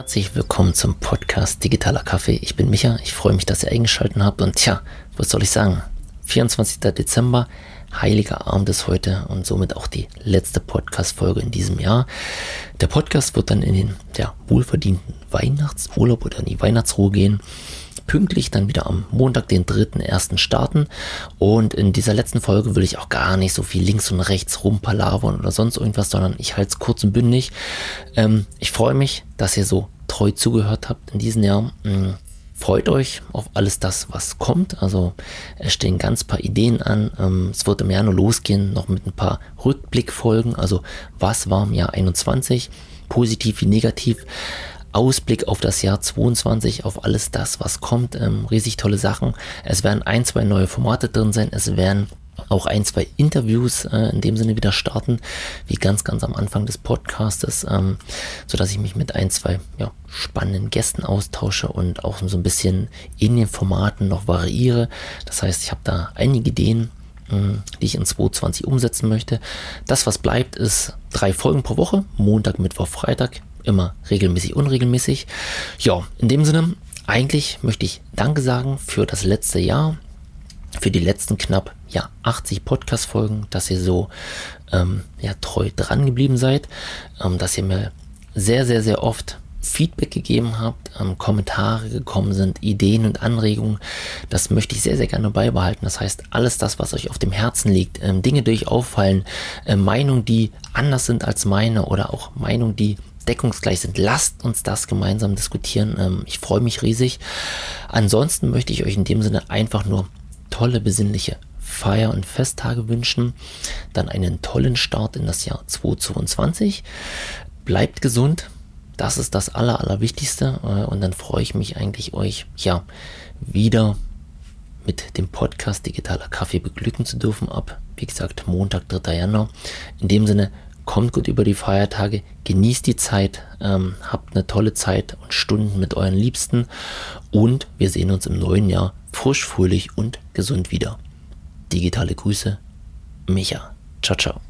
herzlich willkommen zum Podcast Digitaler Kaffee. Ich bin Micha, ich freue mich, dass ihr eingeschaltet habt und tja, was soll ich sagen? 24. Dezember, heiliger Abend ist heute und somit auch die letzte Podcast-Folge in diesem Jahr. Der Podcast wird dann in den ja, wohlverdienten Weihnachtsurlaub oder in die Weihnachtsruhe gehen pünktlich dann wieder am Montag, den 3.1. starten. Und in dieser letzten Folge will ich auch gar nicht so viel links und rechts rumpalavern oder sonst irgendwas, sondern ich halte es kurz und bündig. Ähm, ich freue mich, dass ihr so treu zugehört habt in diesem Jahr. Ähm, freut euch auf alles das, was kommt. Also es stehen ganz paar Ideen an. Ähm, es wird im Januar losgehen, noch mit ein paar Rückblickfolgen. Also was war im Jahr 21, positiv wie negativ. Ausblick auf das Jahr 22, auf alles das, was kommt. Ähm, riesig tolle Sachen. Es werden ein, zwei neue Formate drin sein. Es werden auch ein, zwei Interviews äh, in dem Sinne wieder starten, wie ganz, ganz am Anfang des Podcastes, ähm, so dass ich mich mit ein, zwei ja, spannenden Gästen austausche und auch so ein bisschen in den Formaten noch variiere. Das heißt, ich habe da einige Ideen, hm, die ich in 2020 umsetzen möchte. Das, was bleibt, ist drei Folgen pro Woche, Montag, Mittwoch, Freitag immer regelmäßig, unregelmäßig. Ja, in dem Sinne, eigentlich möchte ich Danke sagen für das letzte Jahr, für die letzten knapp ja, 80 Podcast-Folgen, dass ihr so ähm, ja, treu dran geblieben seid, ähm, dass ihr mir sehr, sehr, sehr oft Feedback gegeben habt, ähm, Kommentare gekommen sind, Ideen und Anregungen. Das möchte ich sehr, sehr gerne beibehalten. Das heißt, alles das, was euch auf dem Herzen liegt, ähm, Dinge, die euch auffallen, äh, Meinungen, die anders sind als meine oder auch Meinungen, die deckungsgleich sind. Lasst uns das gemeinsam diskutieren. Ähm, ich freue mich riesig. Ansonsten möchte ich euch in dem Sinne einfach nur tolle, besinnliche Feier- und Festtage wünschen. Dann einen tollen Start in das Jahr 2022. Bleibt gesund. Das ist das Aller, Allerwichtigste. Äh, und dann freue ich mich eigentlich, euch ja wieder mit dem Podcast Digitaler Kaffee beglücken zu dürfen ab, wie gesagt, Montag, 3. Januar. In dem Sinne, kommt gut über die Feiertage, genießt die Zeit, ähm, habt eine tolle Zeit und Stunden mit euren Liebsten und wir sehen uns im neuen Jahr frisch, fröhlich und gesund wieder. Digitale Grüße, Micha. Ciao, ciao.